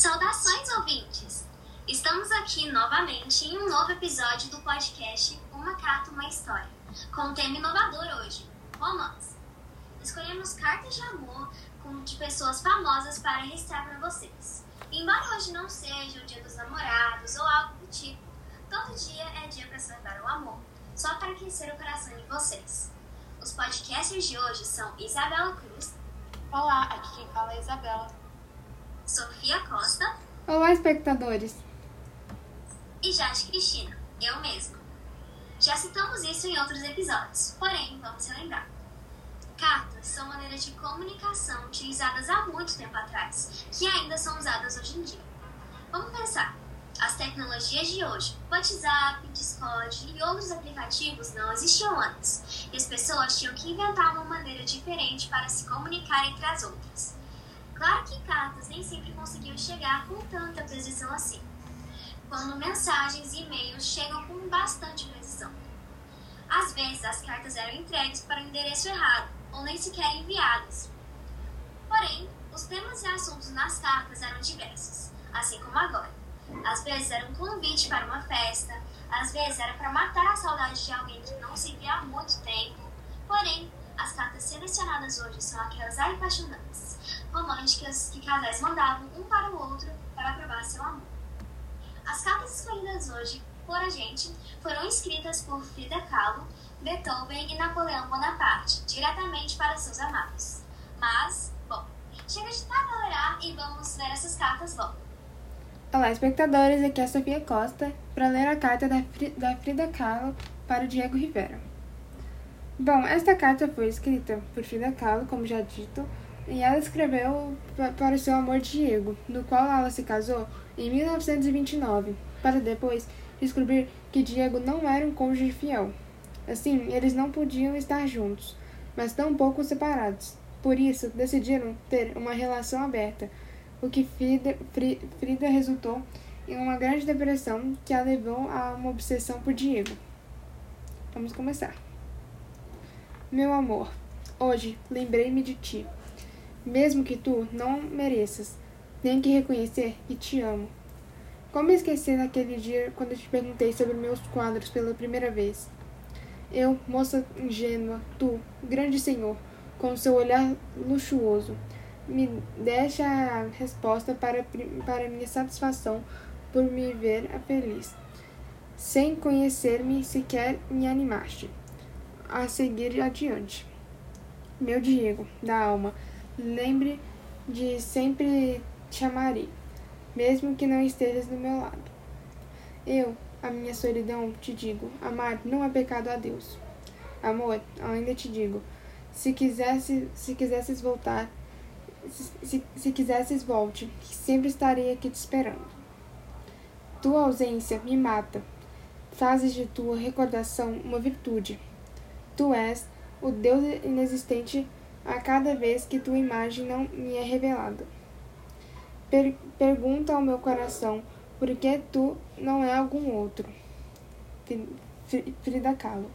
Saudações, ouvintes! Estamos aqui novamente em um novo episódio do podcast Uma Carta, Uma História, com um tema inovador hoje, romance. Escolhemos cartas de amor de pessoas famosas para registrar para vocês. Embora hoje não seja o dia dos namorados ou algo do tipo, todo dia é dia para celebrar o amor, só para aquecer o coração de vocês. Os podcasters de hoje são Isabela Cruz. Olá, aqui quem fala é Isabela. Sofia Costa. Olá, espectadores. E Jade Cristina, eu mesma. Já citamos isso em outros episódios, porém, vamos relembrar. Cartas são maneiras de comunicação utilizadas há muito tempo atrás, que ainda são usadas hoje em dia. Vamos pensar. As tecnologias de hoje, WhatsApp, Discord e outros aplicativos não existiam antes, e as pessoas tinham que inventar uma maneira diferente para se comunicar entre as outras. Claro que cartas nem sempre conseguiam chegar com tanta precisão assim, quando mensagens e e-mails chegam com bastante precisão. Às vezes, as cartas eram entregues para o endereço errado ou nem sequer enviadas. Porém, os temas e assuntos nas cartas eram diversos, assim como agora. Às vezes era um convite para uma festa, às vezes era para matar a saudade de alguém que não se via há muito tempo. Porém, as cartas selecionadas hoje são aquelas apaixonantes, românticas que casais mandavam um para o outro para provar seu amor. As cartas escolhidas hoje por a gente foram escritas por Frida Kahlo, Beethoven e Napoleão Bonaparte, diretamente para seus amados. Mas, bom, chega de tabuleirar e vamos ler essas cartas logo. Olá, espectadores, aqui é a Sofia Costa para ler a carta da Frida Kahlo para o Diego Rivera. Bom, esta carta foi escrita por Frida Kahlo, como já dito, e ela escreveu para o seu amor Diego, no qual ela se casou em 1929, para depois descobrir que Diego não era um cônjuge fiel. Assim, eles não podiam estar juntos, mas tampouco separados. Por isso, decidiram ter uma relação aberta, o que Frida, Frida resultou em uma grande depressão que a levou a uma obsessão por Diego. Vamos começar. Meu amor, hoje lembrei-me de ti. Mesmo que tu não mereças, tenho que reconhecer que te amo. Como esquecer naquele dia quando te perguntei sobre meus quadros pela primeira vez? Eu, moça ingênua, tu, grande senhor, com seu olhar luxuoso, me deixa a resposta para, para minha satisfação por me ver feliz. Sem conhecer-me, sequer me animaste a seguir adiante. Meu Diego, da alma, lembre de sempre te amarei mesmo que não estejas do meu lado. Eu, a minha solidão, te digo: amar não é pecado a Deus. Amor, ainda te digo: se quisesse, se quisesses voltar, se, se, se quisesses volte, que sempre estarei aqui te esperando. Tua ausência me mata. Fazes de tua recordação uma virtude. Tu és o Deus inexistente a cada vez que tua imagem não me é revelada. Per pergunta ao meu coração, por que tu não é algum outro? Frida Kahlo.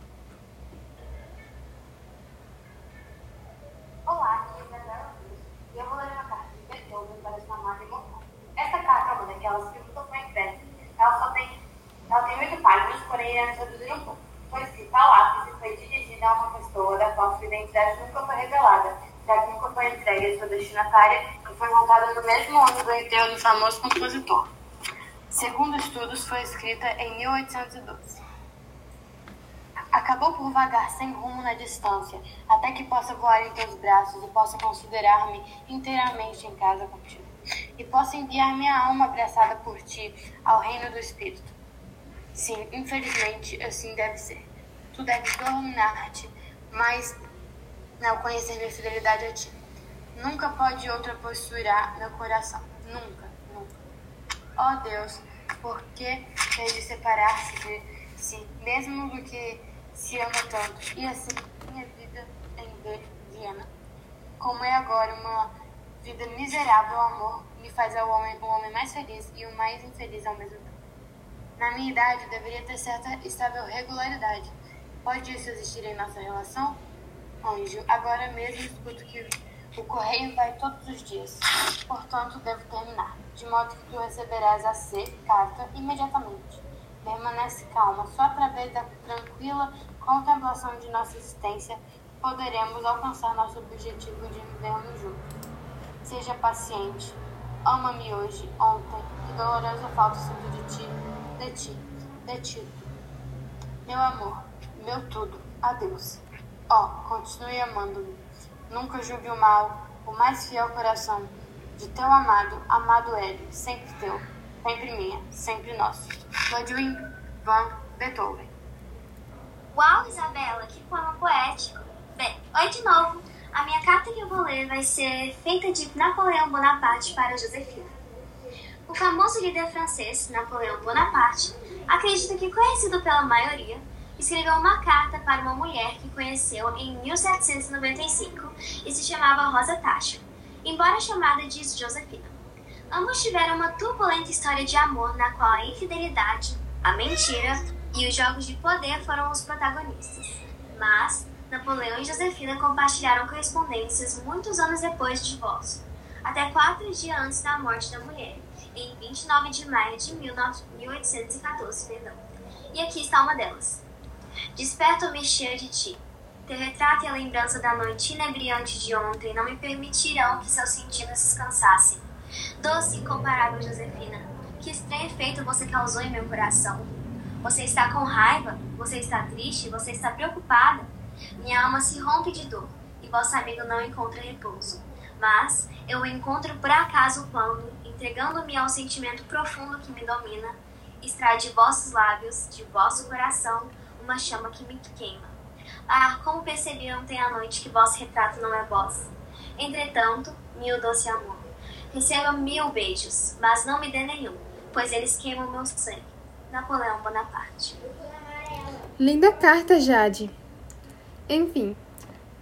Olá, é Cruz e eu vou ler uma carta de Beethoven para sua. Esta carta é. Ela só tem, ela tem oito páginas, porém iremos reduzir um pouco. Foi escrita a lápis e foi dirigida a uma sua identidade nunca foi revelada, já que nunca foi entregue a sua destinatária foi montada no mesmo ano do enterro do famoso compositor. Segundo estudos, foi escrita em 1812. Acabou por vagar sem rumo na distância, até que possa voar em teus braços e possa considerar-me inteiramente em casa contigo, e possa enviar minha alma abraçada por ti ao reino do Espírito. Sim, infelizmente, assim deve ser. Tu deves dominar-te, mas não conhecer minha fidelidade a ti. Nunca pode outra posturar meu coração. Nunca, nunca. Ó oh Deus, por que fez de separar-se de si, mesmo do que se ama tanto? E assim, minha vida em Viena. Como é agora uma vida miserável, o amor me faz ao homem o homem mais feliz e o mais infeliz ao mesmo tempo. Na minha idade, deveria ter certa estável regularidade. Pode isso existir em nossa relação? Anjo, agora mesmo escuto que o correio vai todos os dias, portanto devo terminar. de modo que tu receberás a C, carta, imediatamente. Permanece calma, só através da tranquila contemplação de nossa existência poderemos alcançar nosso objetivo de vivermos juntos. Seja paciente, ama-me hoje, ontem, que dolorosa falta sinto de ti, de ti, de ti. Meu amor, meu tudo, adeus. Ó, oh, continue amando-me. Nunca julgue o mal, o mais fiel coração de teu amado, amado Hélio, sempre teu, sempre minha, sempre nosso. Ludwig van Beethoven. Uau, Isabela, que poema poético! Bem, oi de novo. A minha carta que eu vou ler vai ser feita de Napoleão Bonaparte para Josefina. O famoso líder francês, Napoleão Bonaparte, acredita que conhecido pela maioria, escreveu uma carta para uma mulher que conheceu em 1795 e se chamava Rosa Tacha, embora chamada de Josefina. Ambos tiveram uma turbulenta história de amor na qual a infidelidade, a mentira e os jogos de poder foram os protagonistas. Mas Napoleão e Josefina compartilharam correspondências muitos anos depois do divórcio, até quatro dias antes da morte da mulher, em 29 de maio de 1814. Perdão. E aqui está uma delas. Desperto-me cheio de ti. Teu retrato e a lembrança da noite inebriante de ontem não me permitirão que seus sentidos descansassem. Doce e incomparável Josefina, que estranho efeito você causou em meu coração. Você está com raiva? Você está triste? Você está preocupada? Minha alma se rompe de dor e vosso amigo não encontra repouso. Mas eu o encontro por acaso quando, entregando-me ao sentimento profundo que me domina, extrai de vossos lábios, de vosso coração, uma chama que me queima. Ah, como percebi ontem à noite que vosso retrato não é vós. Entretanto, mil doce amor, receba mil beijos, mas não me dê nenhum, pois eles queimam meu sangue. Napoleão Bonaparte. Linda carta, Jade. Enfim,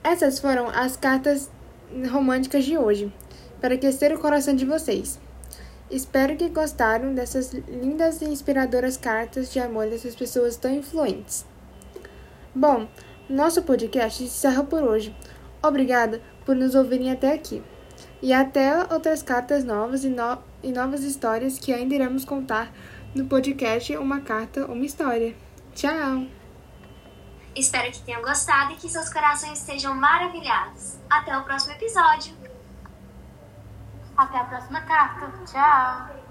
essas foram as cartas românticas de hoje, para aquecer o coração de vocês. Espero que gostaram dessas lindas e inspiradoras cartas de amor dessas pessoas tão influentes. Bom, nosso podcast encerra por hoje. Obrigada por nos ouvirem até aqui. E até outras cartas novas e, no e novas histórias que ainda iremos contar no podcast Uma Carta, Uma História. Tchau! Espero que tenham gostado e que seus corações estejam maravilhados. Até o próximo episódio! Até a próxima carta. Tchau!